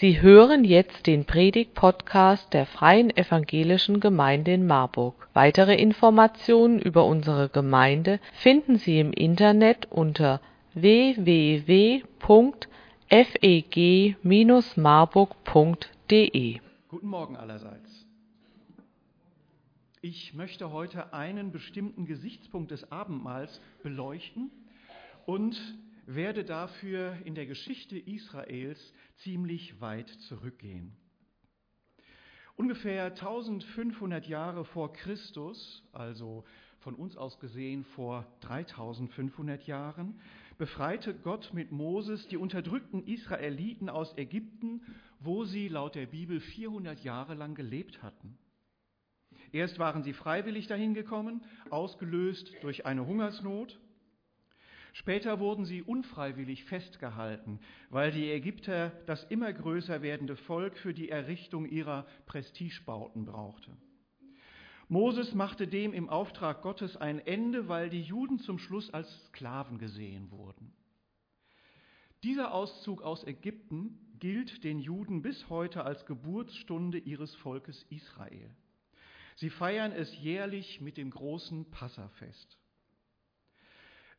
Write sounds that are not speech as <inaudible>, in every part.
Sie hören jetzt den Predigt-Podcast der Freien Evangelischen Gemeinde in Marburg. Weitere Informationen über unsere Gemeinde finden Sie im Internet unter www.feg-marburg.de. Guten Morgen allerseits. Ich möchte heute einen bestimmten Gesichtspunkt des Abendmahls beleuchten und werde dafür in der Geschichte Israels ziemlich weit zurückgehen. Ungefähr 1500 Jahre vor Christus, also von uns aus gesehen vor 3500 Jahren, befreite Gott mit Moses die unterdrückten Israeliten aus Ägypten, wo sie laut der Bibel 400 Jahre lang gelebt hatten. Erst waren sie freiwillig dahin gekommen, ausgelöst durch eine Hungersnot. Später wurden sie unfreiwillig festgehalten, weil die Ägypter das immer größer werdende Volk für die Errichtung ihrer Prestigebauten brauchte. Moses machte dem im Auftrag Gottes ein Ende, weil die Juden zum Schluss als Sklaven gesehen wurden. Dieser Auszug aus Ägypten gilt den Juden bis heute als Geburtsstunde ihres Volkes Israel. Sie feiern es jährlich mit dem großen Passafest.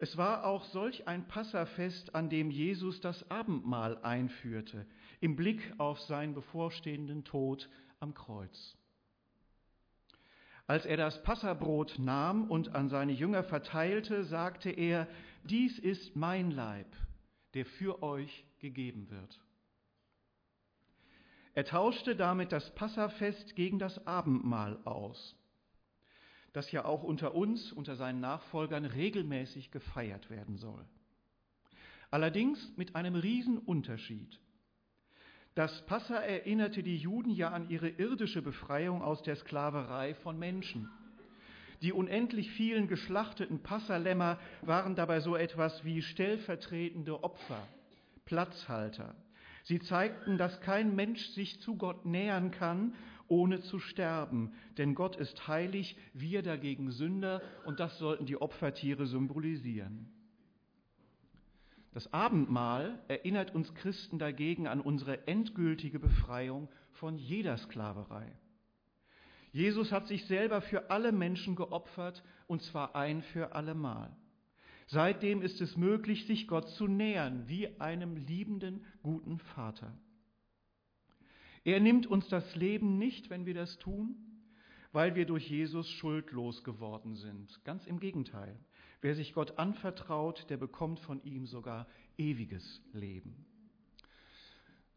Es war auch solch ein Passafest, an dem Jesus das Abendmahl einführte, im Blick auf seinen bevorstehenden Tod am Kreuz. Als er das Passabrot nahm und an seine Jünger verteilte, sagte er, dies ist mein Leib, der für euch gegeben wird. Er tauschte damit das Passafest gegen das Abendmahl aus das ja auch unter uns, unter seinen Nachfolgern regelmäßig gefeiert werden soll. Allerdings mit einem Riesenunterschied. Das Passa erinnerte die Juden ja an ihre irdische Befreiung aus der Sklaverei von Menschen. Die unendlich vielen geschlachteten Passalämmer waren dabei so etwas wie stellvertretende Opfer, Platzhalter. Sie zeigten, dass kein Mensch sich zu Gott nähern kann ohne zu sterben. Denn Gott ist heilig, wir dagegen Sünder und das sollten die Opfertiere symbolisieren. Das Abendmahl erinnert uns Christen dagegen an unsere endgültige Befreiung von jeder Sklaverei. Jesus hat sich selber für alle Menschen geopfert, und zwar ein für allemal. Seitdem ist es möglich, sich Gott zu nähern, wie einem liebenden, guten Vater. Er nimmt uns das Leben nicht, wenn wir das tun, weil wir durch Jesus schuldlos geworden sind. Ganz im Gegenteil. Wer sich Gott anvertraut, der bekommt von ihm sogar ewiges Leben.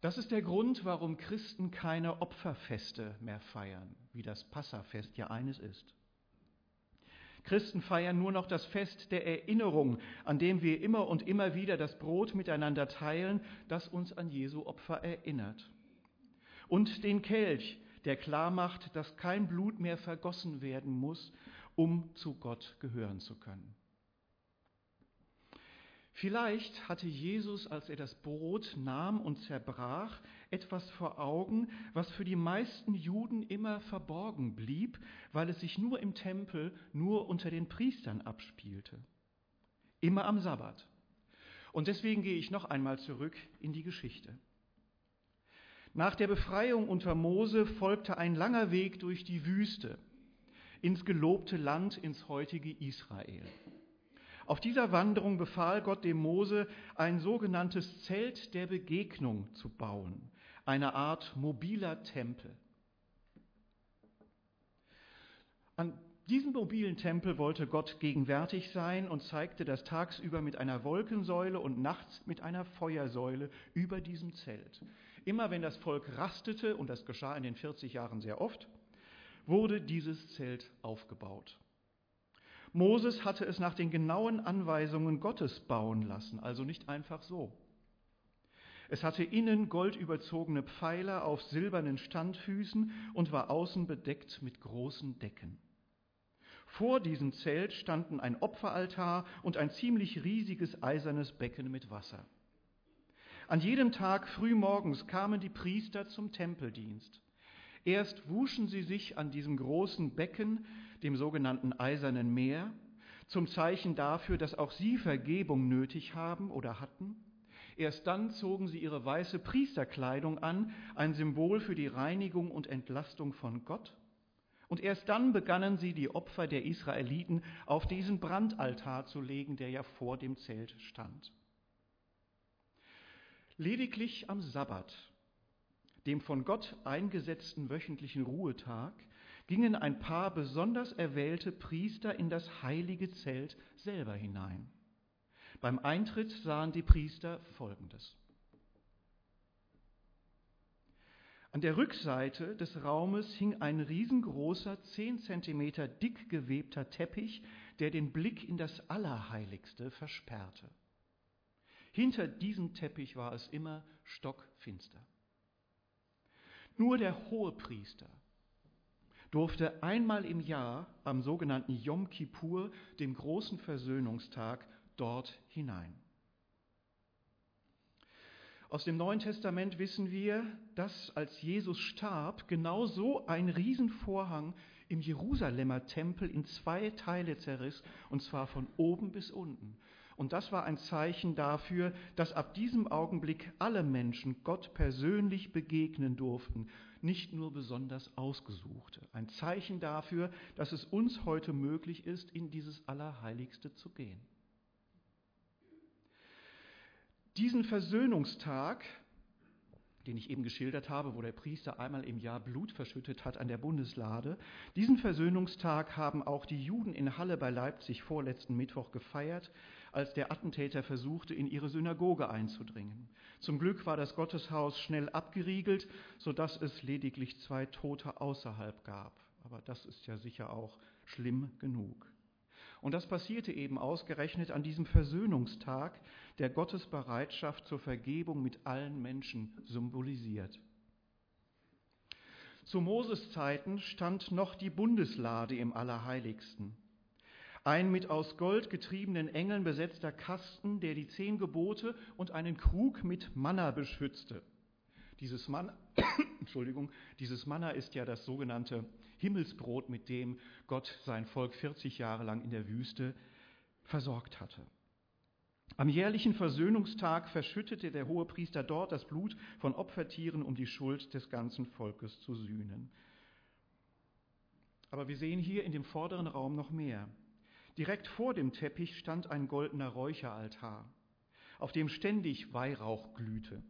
Das ist der Grund, warum Christen keine Opferfeste mehr feiern, wie das Passafest ja eines ist. Christen feiern nur noch das Fest der Erinnerung, an dem wir immer und immer wieder das Brot miteinander teilen, das uns an Jesu Opfer erinnert und den Kelch, der klar macht, dass kein Blut mehr vergossen werden muss, um zu Gott gehören zu können. Vielleicht hatte Jesus, als er das Brot nahm und zerbrach, etwas vor Augen, was für die meisten Juden immer verborgen blieb, weil es sich nur im Tempel, nur unter den Priestern abspielte. Immer am Sabbat. Und deswegen gehe ich noch einmal zurück in die Geschichte. Nach der Befreiung unter Mose folgte ein langer Weg durch die Wüste ins gelobte Land, ins heutige Israel. Auf dieser Wanderung befahl Gott dem Mose, ein sogenanntes Zelt der Begegnung zu bauen, eine Art mobiler Tempel. An diesem mobilen Tempel wollte Gott gegenwärtig sein und zeigte das tagsüber mit einer Wolkensäule und nachts mit einer Feuersäule über diesem Zelt. Immer wenn das Volk rastete, und das geschah in den 40 Jahren sehr oft, wurde dieses Zelt aufgebaut. Moses hatte es nach den genauen Anweisungen Gottes bauen lassen, also nicht einfach so. Es hatte innen goldüberzogene Pfeiler auf silbernen Standfüßen und war außen bedeckt mit großen Decken. Vor diesem Zelt standen ein Opferaltar und ein ziemlich riesiges eisernes Becken mit Wasser. An jedem Tag frühmorgens kamen die Priester zum Tempeldienst. Erst wuschen sie sich an diesem großen Becken, dem sogenannten Eisernen Meer, zum Zeichen dafür, dass auch sie Vergebung nötig haben oder hatten. Erst dann zogen sie ihre weiße Priesterkleidung an, ein Symbol für die Reinigung und Entlastung von Gott. Und erst dann begannen sie, die Opfer der Israeliten auf diesen Brandaltar zu legen, der ja vor dem Zelt stand. Lediglich am Sabbat, dem von Gott eingesetzten wöchentlichen Ruhetag, gingen ein paar besonders erwählte Priester in das heilige Zelt selber hinein. Beim Eintritt sahen die Priester Folgendes. An der Rückseite des Raumes hing ein riesengroßer, zehn Zentimeter dick gewebter Teppich, der den Blick in das Allerheiligste versperrte. Hinter diesem Teppich war es immer stockfinster. Nur der Hohepriester durfte einmal im Jahr am sogenannten Yom Kippur, dem großen Versöhnungstag, dort hinein. Aus dem Neuen Testament wissen wir, dass als Jesus starb, genau so ein Riesenvorhang im Jerusalemer Tempel in zwei Teile zerriss, und zwar von oben bis unten. Und das war ein Zeichen dafür, dass ab diesem Augenblick alle Menschen Gott persönlich begegnen durften, nicht nur besonders Ausgesuchte. Ein Zeichen dafür, dass es uns heute möglich ist, in dieses Allerheiligste zu gehen. Diesen Versöhnungstag, den ich eben geschildert habe, wo der Priester einmal im Jahr Blut verschüttet hat an der Bundeslade, diesen Versöhnungstag haben auch die Juden in Halle bei Leipzig vorletzten Mittwoch gefeiert, als der Attentäter versuchte, in ihre Synagoge einzudringen. Zum Glück war das Gotteshaus schnell abgeriegelt, sodass es lediglich zwei Tote außerhalb gab. Aber das ist ja sicher auch schlimm genug. Und das passierte eben ausgerechnet an diesem Versöhnungstag, der Gottes Bereitschaft zur Vergebung mit allen Menschen symbolisiert. Zu Moses Zeiten stand noch die Bundeslade im Allerheiligsten. Ein mit aus Gold getriebenen Engeln besetzter Kasten, der die zehn Gebote und einen Krug mit Manna beschützte. Dieses Manna, <coughs> Entschuldigung, dieses Manna ist ja das sogenannte Himmelsbrot, mit dem Gott sein Volk 40 Jahre lang in der Wüste versorgt hatte. Am jährlichen Versöhnungstag verschüttete der Hohepriester dort das Blut von Opfertieren, um die Schuld des ganzen Volkes zu sühnen. Aber wir sehen hier in dem vorderen Raum noch mehr. Direkt vor dem Teppich stand ein goldener Räucheraltar, auf dem ständig Weihrauch glühte.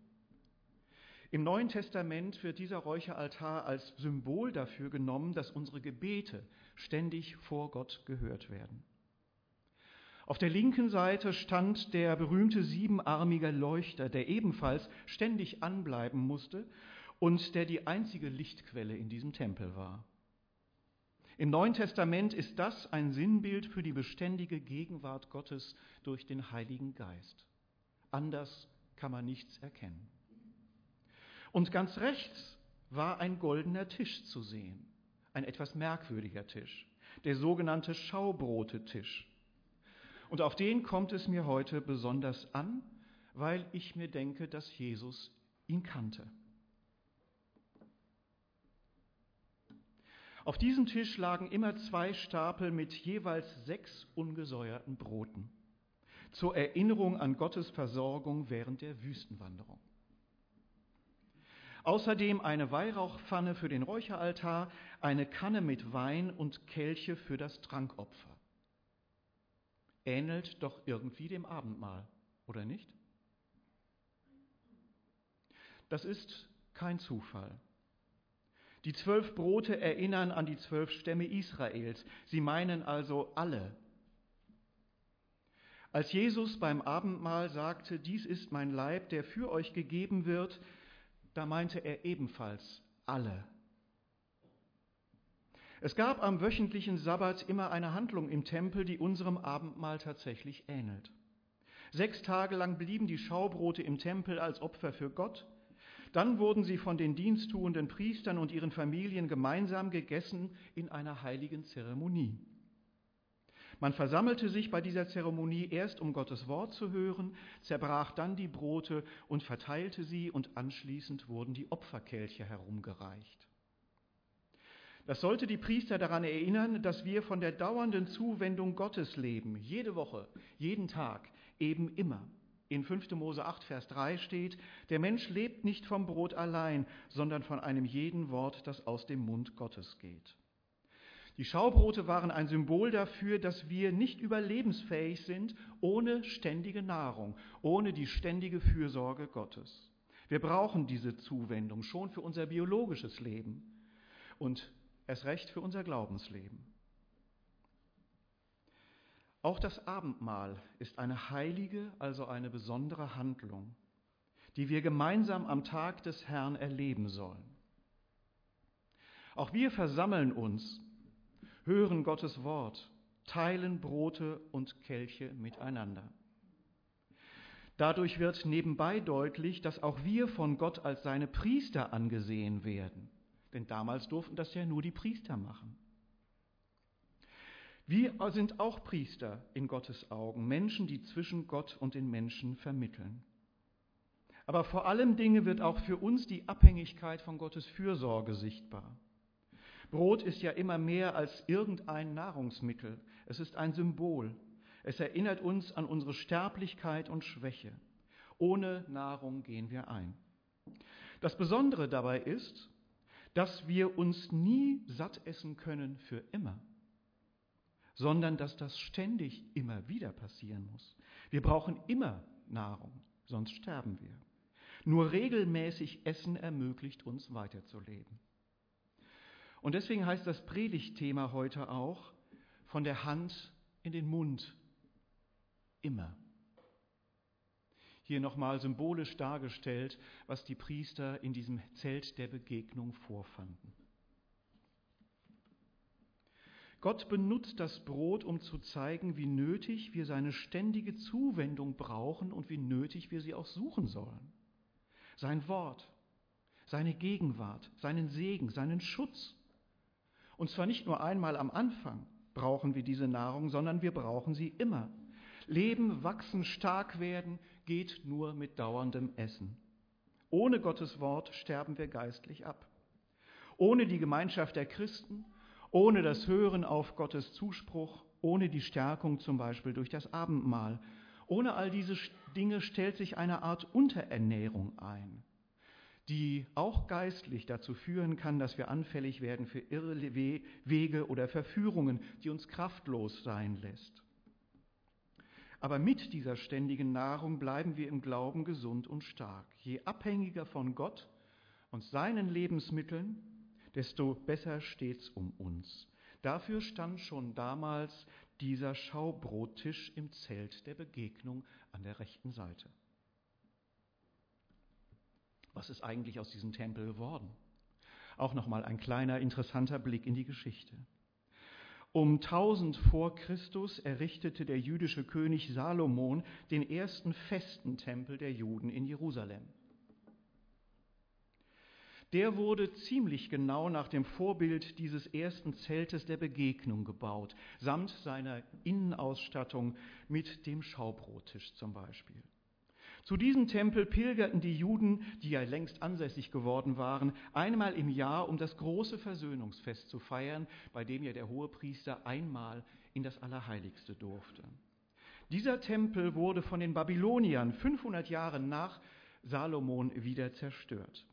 Im Neuen Testament wird dieser Räucheraltar als Symbol dafür genommen, dass unsere Gebete ständig vor Gott gehört werden. Auf der linken Seite stand der berühmte siebenarmige Leuchter, der ebenfalls ständig anbleiben musste und der die einzige Lichtquelle in diesem Tempel war. Im Neuen Testament ist das ein Sinnbild für die beständige Gegenwart Gottes durch den Heiligen Geist. Anders kann man nichts erkennen. Und ganz rechts war ein goldener Tisch zu sehen, ein etwas merkwürdiger Tisch, der sogenannte Schaubrotetisch. Und auf den kommt es mir heute besonders an, weil ich mir denke, dass Jesus ihn kannte. Auf diesem Tisch lagen immer zwei Stapel mit jeweils sechs ungesäuerten Broten, zur Erinnerung an Gottes Versorgung während der Wüstenwanderung. Außerdem eine Weihrauchpfanne für den Räucheraltar, eine Kanne mit Wein und Kelche für das Trankopfer. Ähnelt doch irgendwie dem Abendmahl, oder nicht? Das ist kein Zufall. Die zwölf Brote erinnern an die zwölf Stämme Israels. Sie meinen also alle. Als Jesus beim Abendmahl sagte, dies ist mein Leib, der für euch gegeben wird, da meinte er ebenfalls alle. Es gab am wöchentlichen Sabbat immer eine Handlung im Tempel, die unserem Abendmahl tatsächlich ähnelt. Sechs Tage lang blieben die Schaubrote im Tempel als Opfer für Gott. Dann wurden sie von den diensttuenden Priestern und ihren Familien gemeinsam gegessen in einer heiligen Zeremonie. Man versammelte sich bei dieser Zeremonie erst, um Gottes Wort zu hören, zerbrach dann die Brote und verteilte sie und anschließend wurden die Opferkelche herumgereicht. Das sollte die Priester daran erinnern, dass wir von der dauernden Zuwendung Gottes leben, jede Woche, jeden Tag, eben immer, In 5. Mose 8, Vers 3 steht, der Mensch lebt nicht vom Brot allein, sondern von einem jeden Wort, das aus dem Mund Gottes geht. Die Schaubrote waren ein Symbol dafür, dass wir nicht überlebensfähig sind ohne ständige Nahrung, ohne die ständige Fürsorge Gottes. Wir brauchen diese Zuwendung schon für unser biologisches Leben und erst recht für unser Glaubensleben. Auch das Abendmahl ist eine heilige, also eine besondere Handlung, die wir gemeinsam am Tag des Herrn erleben sollen. Auch wir versammeln uns hören Gottes Wort, teilen Brote und Kelche miteinander. Dadurch wird nebenbei deutlich, dass auch wir von Gott als seine Priester angesehen werden. Denn damals durften das ja nur die Priester machen. Wir sind auch Priester in Gottes Augen, Menschen, die zwischen Gott und den Menschen vermitteln. Aber vor allem Dinge wird auch für uns die Abhängigkeit von Gottes Fürsorge sichtbar. Brot ist ja immer mehr als irgendein Nahrungsmittel. Es ist ein Symbol. Es erinnert uns an unsere Sterblichkeit und Schwäche. Ohne Nahrung gehen wir ein. Das Besondere dabei ist, dass wir uns nie satt essen können für immer, sondern dass das ständig immer wieder passieren muss. Wir brauchen immer Nahrung, sonst sterben wir. Nur regelmäßig Essen ermöglicht uns weiterzuleben. Und deswegen heißt das Predigtthema heute auch von der Hand in den Mund immer. Hier nochmal symbolisch dargestellt, was die Priester in diesem Zelt der Begegnung vorfanden. Gott benutzt das Brot, um zu zeigen, wie nötig wir seine ständige Zuwendung brauchen und wie nötig wir sie auch suchen sollen. Sein Wort, seine Gegenwart, seinen Segen, seinen Schutz und zwar nicht nur einmal am Anfang brauchen wir diese Nahrung, sondern wir brauchen sie immer. Leben, wachsen, stark werden geht nur mit dauerndem Essen. Ohne Gottes Wort sterben wir geistlich ab. Ohne die Gemeinschaft der Christen, ohne das Hören auf Gottes Zuspruch, ohne die Stärkung zum Beispiel durch das Abendmahl, ohne all diese Dinge stellt sich eine Art Unterernährung ein die auch geistlich dazu führen kann, dass wir anfällig werden für irre Wege oder Verführungen, die uns kraftlos sein lässt. Aber mit dieser ständigen Nahrung bleiben wir im Glauben gesund und stark. Je abhängiger von Gott und seinen Lebensmitteln, desto besser steht's um uns. Dafür stand schon damals dieser Schaubrottisch im Zelt der Begegnung an der rechten Seite was ist eigentlich aus diesem Tempel geworden? Auch nochmal ein kleiner interessanter Blick in die Geschichte. Um 1000 vor Christus errichtete der jüdische König Salomon den ersten festen Tempel der Juden in Jerusalem. Der wurde ziemlich genau nach dem Vorbild dieses ersten Zeltes der Begegnung gebaut, samt seiner Innenausstattung mit dem Schaubrottisch zum Beispiel. Zu diesem Tempel pilgerten die Juden, die ja längst ansässig geworden waren, einmal im Jahr, um das große Versöhnungsfest zu feiern, bei dem ja der Hohepriester einmal in das Allerheiligste durfte. Dieser Tempel wurde von den Babyloniern 500 Jahre nach Salomon wieder zerstört.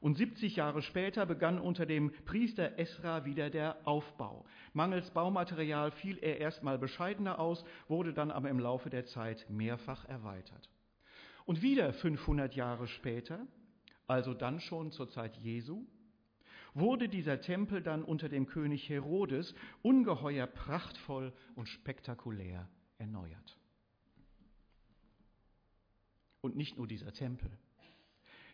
Und 70 Jahre später begann unter dem Priester Esra wieder der Aufbau. Mangels Baumaterial fiel er erstmal bescheidener aus, wurde dann aber im Laufe der Zeit mehrfach erweitert. Und wieder 500 Jahre später, also dann schon zur Zeit Jesu, wurde dieser Tempel dann unter dem König Herodes ungeheuer prachtvoll und spektakulär erneuert. Und nicht nur dieser Tempel.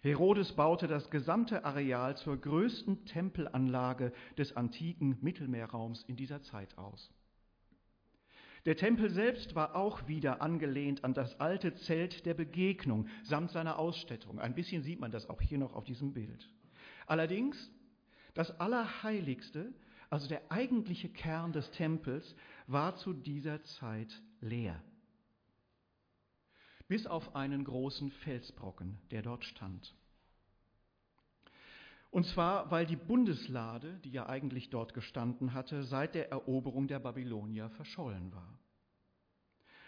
Herodes baute das gesamte Areal zur größten Tempelanlage des antiken Mittelmeerraums in dieser Zeit aus. Der Tempel selbst war auch wieder angelehnt an das alte Zelt der Begegnung samt seiner Ausstattung. Ein bisschen sieht man das auch hier noch auf diesem Bild. Allerdings, das Allerheiligste, also der eigentliche Kern des Tempels, war zu dieser Zeit leer. Bis auf einen großen Felsbrocken, der dort stand. Und zwar, weil die Bundeslade, die ja eigentlich dort gestanden hatte, seit der Eroberung der Babylonier verschollen war.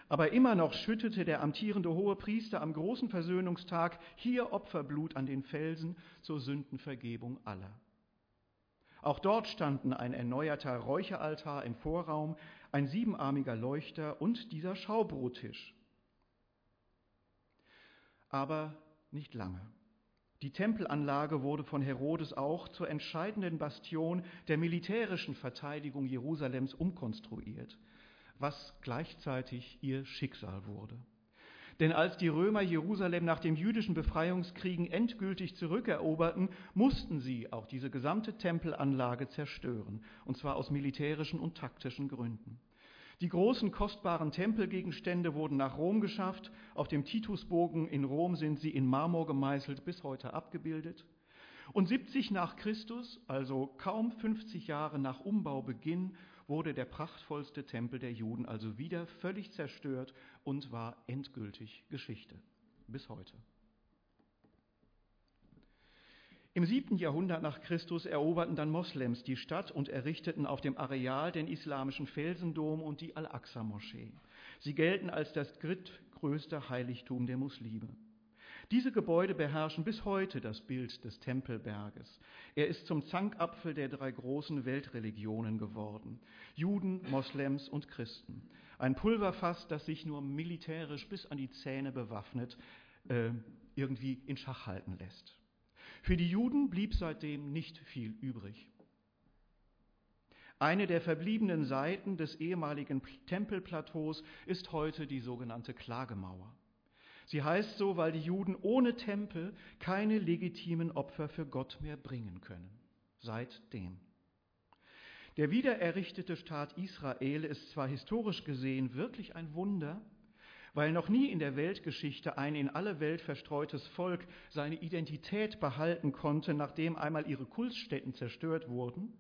Aber immer noch schüttete der amtierende hohe Priester am großen Versöhnungstag hier Opferblut an den Felsen zur Sündenvergebung aller. Auch dort standen ein erneuerter Räucheraltar im Vorraum, ein siebenarmiger Leuchter und dieser Schaubrottisch. Aber nicht lange. Die Tempelanlage wurde von Herodes auch zur entscheidenden Bastion der militärischen Verteidigung Jerusalems umkonstruiert, was gleichzeitig ihr Schicksal wurde. Denn als die Römer Jerusalem nach den jüdischen Befreiungskriegen endgültig zurückeroberten, mussten sie auch diese gesamte Tempelanlage zerstören, und zwar aus militärischen und taktischen Gründen. Die großen kostbaren Tempelgegenstände wurden nach Rom geschafft. Auf dem Titusbogen in Rom sind sie in Marmor gemeißelt bis heute abgebildet. Und 70 nach Christus, also kaum 50 Jahre nach Umbaubeginn, wurde der prachtvollste Tempel der Juden also wieder völlig zerstört und war endgültig Geschichte. Bis heute. Im siebten Jahrhundert nach Christus eroberten dann Moslems die Stadt und errichteten auf dem Areal den islamischen Felsendom und die Al-Aqsa-Moschee. Sie gelten als das drittgrößte Heiligtum der Muslime. Diese Gebäude beherrschen bis heute das Bild des Tempelberges. Er ist zum Zankapfel der drei großen Weltreligionen geworden. Juden, Moslems und Christen. Ein Pulverfass, das sich nur militärisch bis an die Zähne bewaffnet äh, irgendwie in Schach halten lässt. Für die Juden blieb seitdem nicht viel übrig. Eine der verbliebenen Seiten des ehemaligen Tempelplateaus ist heute die sogenannte Klagemauer. Sie heißt so, weil die Juden ohne Tempel keine legitimen Opfer für Gott mehr bringen können. Seitdem. Der wiedererrichtete Staat Israel ist zwar historisch gesehen wirklich ein Wunder, weil noch nie in der Weltgeschichte ein in alle Welt verstreutes Volk seine Identität behalten konnte, nachdem einmal ihre Kultstätten zerstört wurden.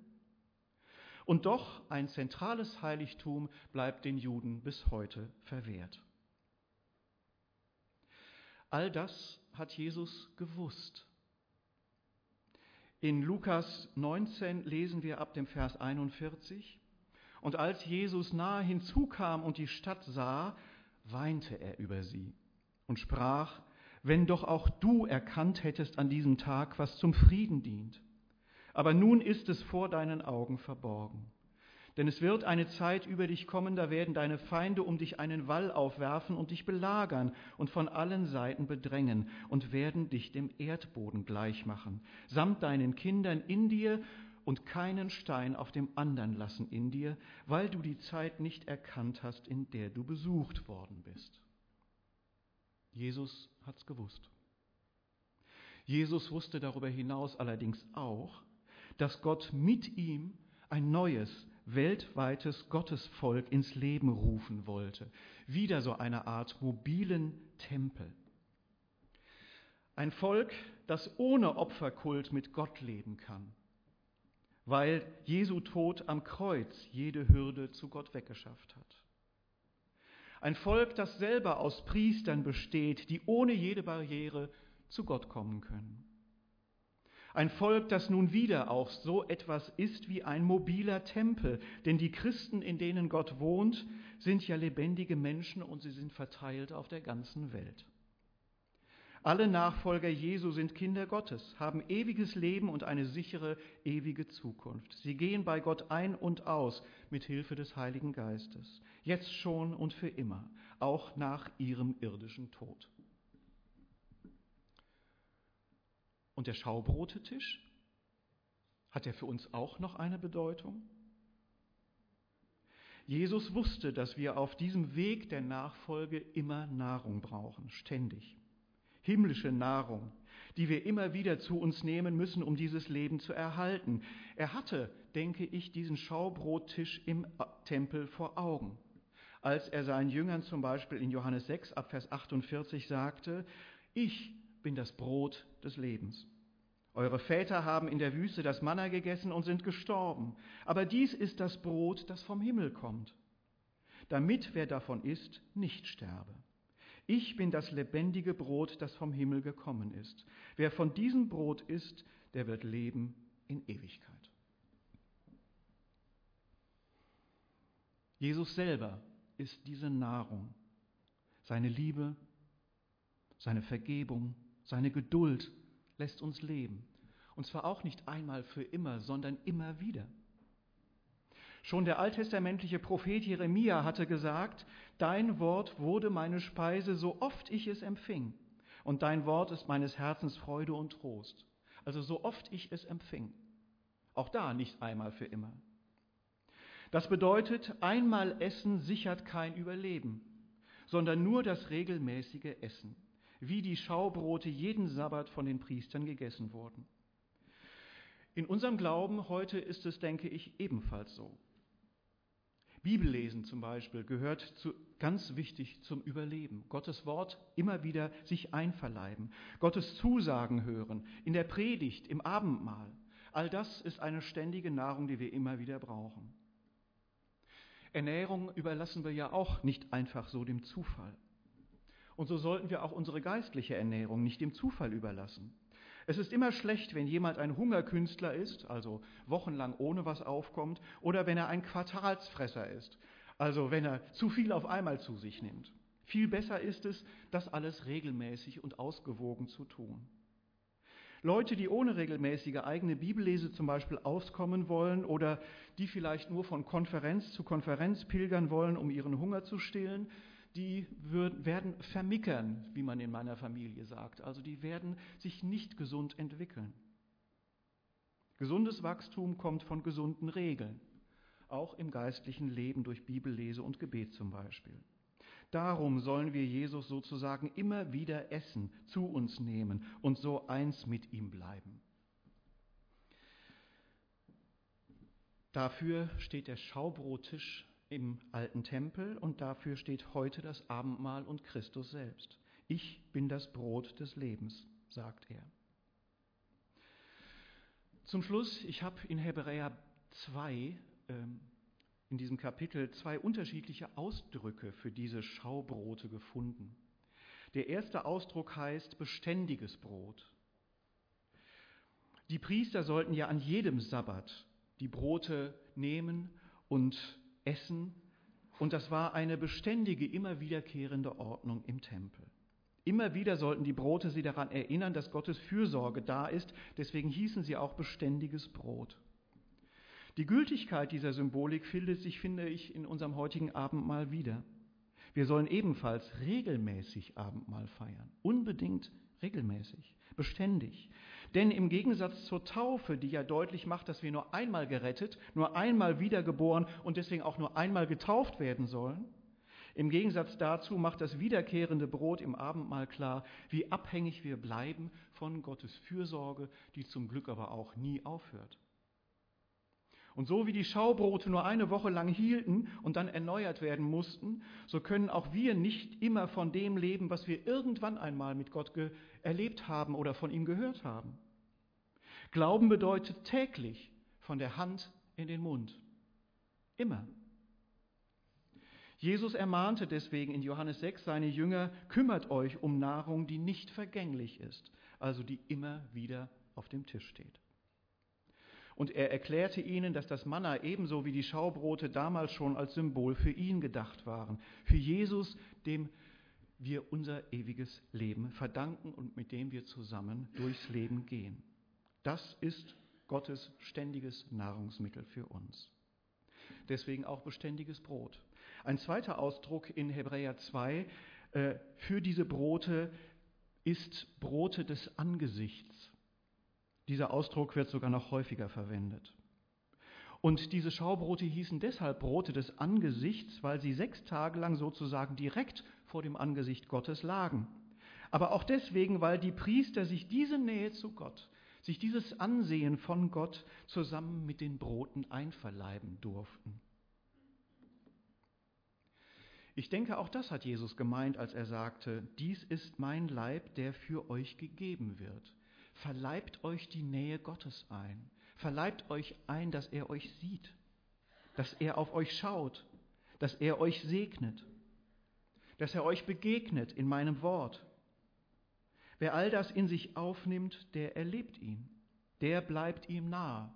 Und doch ein zentrales Heiligtum bleibt den Juden bis heute verwehrt. All das hat Jesus gewusst. In Lukas 19 lesen wir ab dem Vers 41, und als Jesus nahe hinzukam und die Stadt sah, weinte er über sie und sprach, wenn doch auch du erkannt hättest an diesem Tag, was zum Frieden dient. Aber nun ist es vor deinen Augen verborgen. Denn es wird eine Zeit über dich kommen, da werden deine Feinde um dich einen Wall aufwerfen und dich belagern und von allen Seiten bedrängen und werden dich dem Erdboden gleichmachen, samt deinen Kindern in dir und keinen Stein auf dem anderen lassen in dir, weil du die Zeit nicht erkannt hast, in der du besucht worden bist. Jesus hat's gewusst. Jesus wusste darüber hinaus allerdings auch, dass Gott mit ihm ein neues, weltweites Gottesvolk ins Leben rufen wollte. Wieder so eine Art mobilen Tempel. Ein Volk, das ohne Opferkult mit Gott leben kann weil Jesu Tod am Kreuz jede Hürde zu Gott weggeschafft hat. Ein Volk, das selber aus Priestern besteht, die ohne jede Barriere zu Gott kommen können. Ein Volk, das nun wieder auch so etwas ist wie ein mobiler Tempel, denn die Christen, in denen Gott wohnt, sind ja lebendige Menschen und sie sind verteilt auf der ganzen Welt. Alle Nachfolger Jesu sind Kinder Gottes, haben ewiges Leben und eine sichere, ewige Zukunft. Sie gehen bei Gott ein und aus mit Hilfe des Heiligen Geistes, jetzt schon und für immer, auch nach ihrem irdischen Tod. Und der Schaubrotetisch, hat er für uns auch noch eine Bedeutung? Jesus wusste, dass wir auf diesem Weg der Nachfolge immer Nahrung brauchen, ständig himmlische Nahrung, die wir immer wieder zu uns nehmen müssen, um dieses Leben zu erhalten. Er hatte, denke ich, diesen Schaubrottisch im Tempel vor Augen, als er seinen Jüngern zum Beispiel in Johannes 6 ab Vers 48 sagte, ich bin das Brot des Lebens. Eure Väter haben in der Wüste das Manna gegessen und sind gestorben, aber dies ist das Brot, das vom Himmel kommt, damit wer davon isst, nicht sterbe. Ich bin das lebendige Brot, das vom Himmel gekommen ist. Wer von diesem Brot isst, der wird leben in Ewigkeit. Jesus selber ist diese Nahrung, seine Liebe, seine Vergebung, seine Geduld lässt uns leben. Und zwar auch nicht einmal für immer, sondern immer wieder. Schon der alttestamentliche Prophet Jeremia hatte gesagt, Dein Wort wurde meine Speise, so oft ich es empfing. Und dein Wort ist meines Herzens Freude und Trost. Also so oft ich es empfing. Auch da nicht einmal für immer. Das bedeutet, einmal Essen sichert kein Überleben, sondern nur das regelmäßige Essen, wie die Schaubrote jeden Sabbat von den Priestern gegessen wurden. In unserem Glauben heute ist es, denke ich, ebenfalls so. Bibellesen zum Beispiel gehört zu, ganz wichtig zum Überleben. Gottes Wort immer wieder sich einverleiben, Gottes Zusagen hören, in der Predigt, im Abendmahl. All das ist eine ständige Nahrung, die wir immer wieder brauchen. Ernährung überlassen wir ja auch nicht einfach so dem Zufall. Und so sollten wir auch unsere geistliche Ernährung nicht dem Zufall überlassen. Es ist immer schlecht, wenn jemand ein Hungerkünstler ist, also wochenlang ohne was aufkommt, oder wenn er ein Quartalsfresser ist, also wenn er zu viel auf einmal zu sich nimmt. Viel besser ist es, das alles regelmäßig und ausgewogen zu tun. Leute, die ohne regelmäßige eigene Bibellese zum Beispiel auskommen wollen oder die vielleicht nur von Konferenz zu Konferenz pilgern wollen, um ihren Hunger zu stillen, die werden vermickern, wie man in meiner Familie sagt. Also die werden sich nicht gesund entwickeln. Gesundes Wachstum kommt von gesunden Regeln, auch im geistlichen Leben durch Bibellese und Gebet zum Beispiel. Darum sollen wir Jesus sozusagen immer wieder essen, zu uns nehmen und so eins mit ihm bleiben. Dafür steht der Schaubrottisch im alten Tempel und dafür steht heute das Abendmahl und Christus selbst. Ich bin das Brot des Lebens, sagt er. Zum Schluss, ich habe in Hebräer 2 ähm, in diesem Kapitel zwei unterschiedliche Ausdrücke für diese Schaubrote gefunden. Der erste Ausdruck heißt beständiges Brot. Die Priester sollten ja an jedem Sabbat die Brote nehmen und Essen und das war eine beständige, immer wiederkehrende Ordnung im Tempel. Immer wieder sollten die Brote sie daran erinnern, dass Gottes Fürsorge da ist, deswegen hießen sie auch beständiges Brot. Die Gültigkeit dieser Symbolik findet sich, finde ich, in unserem heutigen Abendmahl wieder. Wir sollen ebenfalls regelmäßig Abendmahl feiern, unbedingt regelmäßig, beständig. Denn im Gegensatz zur Taufe, die ja deutlich macht, dass wir nur einmal gerettet, nur einmal wiedergeboren und deswegen auch nur einmal getauft werden sollen, im Gegensatz dazu macht das wiederkehrende Brot im Abendmahl klar, wie abhängig wir bleiben von Gottes Fürsorge, die zum Glück aber auch nie aufhört. Und so wie die Schaubrote nur eine Woche lang hielten und dann erneuert werden mussten, so können auch wir nicht immer von dem leben, was wir irgendwann einmal mit Gott erlebt haben oder von ihm gehört haben. Glauben bedeutet täglich von der Hand in den Mund. Immer. Jesus ermahnte deswegen in Johannes 6 seine Jünger, kümmert euch um Nahrung, die nicht vergänglich ist, also die immer wieder auf dem Tisch steht. Und er erklärte ihnen, dass das Manna ebenso wie die Schaubrote damals schon als Symbol für ihn gedacht waren. Für Jesus, dem wir unser ewiges Leben verdanken und mit dem wir zusammen durchs Leben gehen. Das ist Gottes ständiges Nahrungsmittel für uns. Deswegen auch beständiges Brot. Ein zweiter Ausdruck in Hebräer 2 äh, für diese Brote ist Brote des Angesichts. Dieser Ausdruck wird sogar noch häufiger verwendet. Und diese Schaubrote hießen deshalb Brote des Angesichts, weil sie sechs Tage lang sozusagen direkt vor dem Angesicht Gottes lagen. Aber auch deswegen, weil die Priester sich diese Nähe zu Gott, sich dieses Ansehen von Gott zusammen mit den Broten einverleiben durften. Ich denke, auch das hat Jesus gemeint, als er sagte, dies ist mein Leib, der für euch gegeben wird. Verleibt euch die Nähe Gottes ein. Verleibt euch ein, dass er euch sieht, dass er auf euch schaut, dass er euch segnet, dass er euch begegnet in meinem Wort. Wer all das in sich aufnimmt, der erlebt ihn, der bleibt ihm nahe.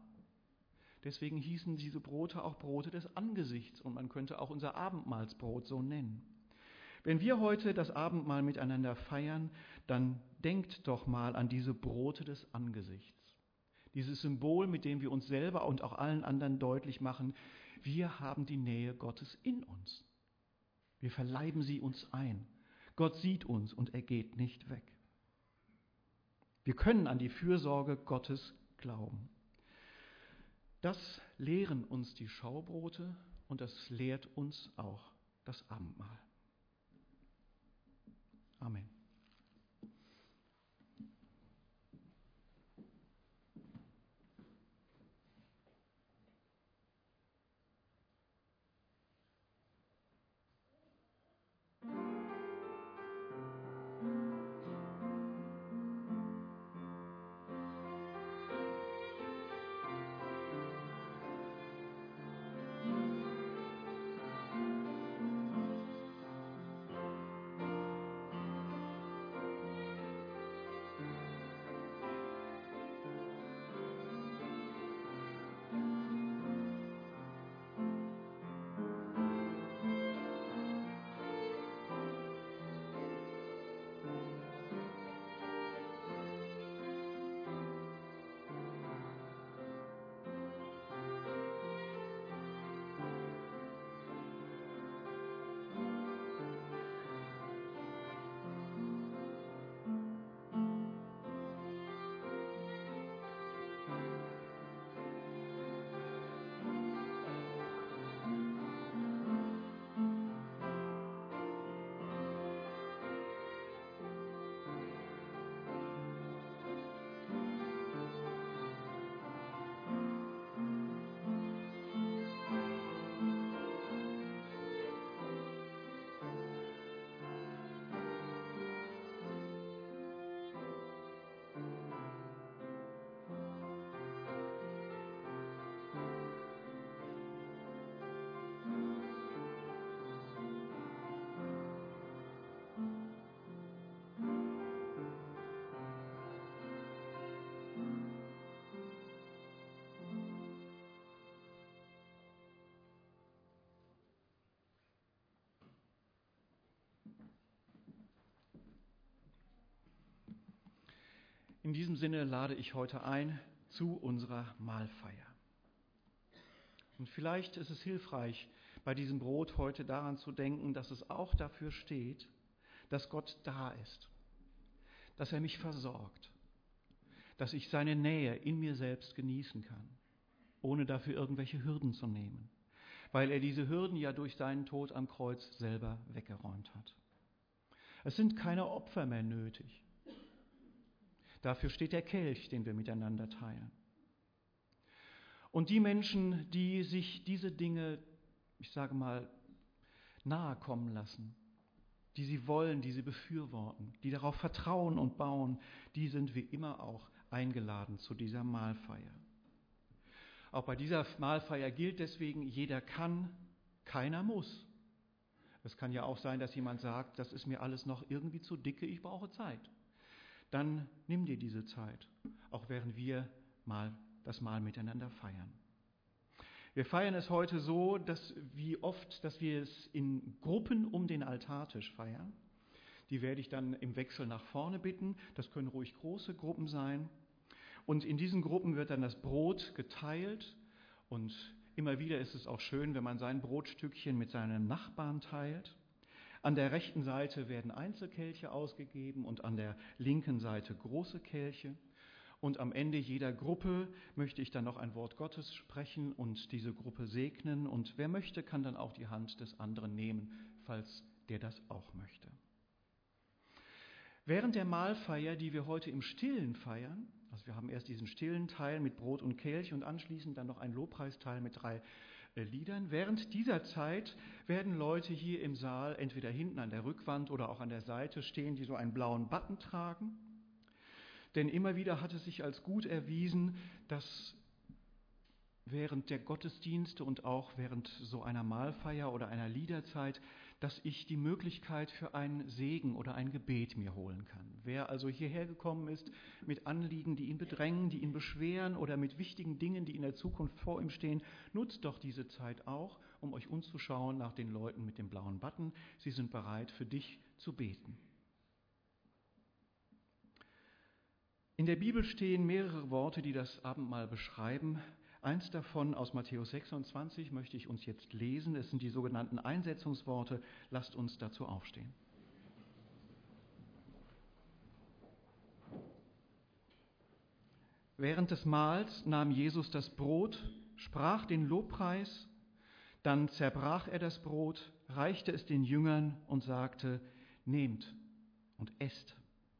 Deswegen hießen diese Brote auch Brote des Angesichts und man könnte auch unser Abendmahlsbrot so nennen. Wenn wir heute das Abendmahl miteinander feiern, dann denkt doch mal an diese Brote des Angesichts. Dieses Symbol, mit dem wir uns selber und auch allen anderen deutlich machen, wir haben die Nähe Gottes in uns. Wir verleiben sie uns ein. Gott sieht uns und er geht nicht weg. Wir können an die Fürsorge Gottes glauben. Das lehren uns die Schaubrote und das lehrt uns auch das Abendmahl. Amen. In diesem Sinne lade ich heute ein zu unserer Mahlfeier. Und vielleicht ist es hilfreich, bei diesem Brot heute daran zu denken, dass es auch dafür steht, dass Gott da ist, dass er mich versorgt, dass ich seine Nähe in mir selbst genießen kann, ohne dafür irgendwelche Hürden zu nehmen, weil er diese Hürden ja durch seinen Tod am Kreuz selber weggeräumt hat. Es sind keine Opfer mehr nötig. Dafür steht der Kelch, den wir miteinander teilen. Und die Menschen, die sich diese Dinge, ich sage mal, nahe kommen lassen, die sie wollen, die sie befürworten, die darauf vertrauen und bauen, die sind wie immer auch eingeladen zu dieser Mahlfeier. Auch bei dieser Mahlfeier gilt deswegen, jeder kann, keiner muss. Es kann ja auch sein, dass jemand sagt, das ist mir alles noch irgendwie zu dicke, ich brauche Zeit dann nimm dir diese Zeit, auch während wir mal das Mahl miteinander feiern. Wir feiern es heute so, dass wie oft, dass wir es in Gruppen um den Altartisch feiern. Die werde ich dann im Wechsel nach vorne bitten. Das können ruhig große Gruppen sein. Und in diesen Gruppen wird dann das Brot geteilt. Und immer wieder ist es auch schön, wenn man sein Brotstückchen mit seinem Nachbarn teilt. An der rechten Seite werden Einzelkelche ausgegeben und an der linken Seite große Kelche. Und am Ende jeder Gruppe möchte ich dann noch ein Wort Gottes sprechen und diese Gruppe segnen. Und wer möchte, kann dann auch die Hand des anderen nehmen, falls der das auch möchte. Während der Mahlfeier, die wir heute im Stillen feiern, also wir haben erst diesen stillen Teil mit Brot und Kelch und anschließend dann noch einen Lobpreisteil mit drei Liedern. Während dieser Zeit werden Leute hier im Saal entweder hinten an der Rückwand oder auch an der Seite stehen, die so einen blauen Button tragen. Denn immer wieder hat es sich als gut erwiesen, dass während der Gottesdienste und auch während so einer Mahlfeier oder einer Liederzeit dass ich die Möglichkeit für einen Segen oder ein Gebet mir holen kann. Wer also hierher gekommen ist mit Anliegen, die ihn bedrängen, die ihn beschweren oder mit wichtigen Dingen, die in der Zukunft vor ihm stehen, nutzt doch diese Zeit auch, um euch umzuschauen nach den Leuten mit dem blauen Button. Sie sind bereit, für dich zu beten. In der Bibel stehen mehrere Worte, die das Abendmahl beschreiben. Eins davon aus Matthäus 26 möchte ich uns jetzt lesen. Es sind die sogenannten Einsetzungsworte. Lasst uns dazu aufstehen. Während des Mahls nahm Jesus das Brot, sprach den Lobpreis, dann zerbrach er das Brot, reichte es den Jüngern und sagte, Nehmt und esst,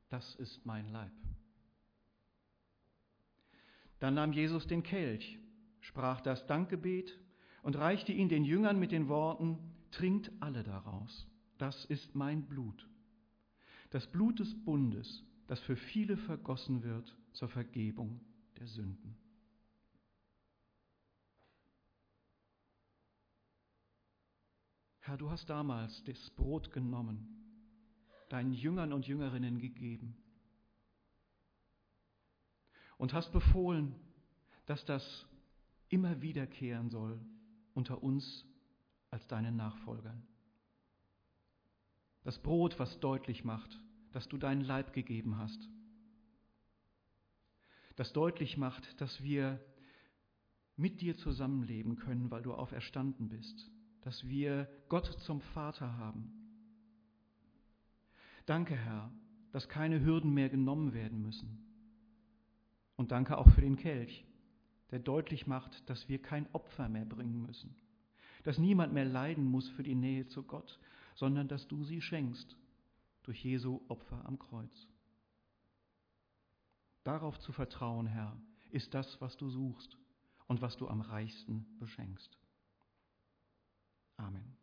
das ist mein Leib. Dann nahm Jesus den Kelch, sprach das Dankgebet und reichte ihn den Jüngern mit den Worten, trinkt alle daraus, das ist mein Blut, das Blut des Bundes, das für viele vergossen wird zur Vergebung der Sünden. Herr, du hast damals das Brot genommen, deinen Jüngern und Jüngerinnen gegeben und hast befohlen, dass das immer wiederkehren soll unter uns als deinen Nachfolgern. Das Brot, was deutlich macht, dass du deinen Leib gegeben hast. Das deutlich macht, dass wir mit dir zusammenleben können, weil du auferstanden bist. Dass wir Gott zum Vater haben. Danke, Herr, dass keine Hürden mehr genommen werden müssen. Und danke auch für den Kelch, der deutlich macht, dass wir kein Opfer mehr bringen müssen, dass niemand mehr leiden muss für die Nähe zu Gott, sondern dass du sie schenkst durch Jesu Opfer am Kreuz. Darauf zu vertrauen, Herr, ist das, was du suchst und was du am reichsten beschenkst. Amen.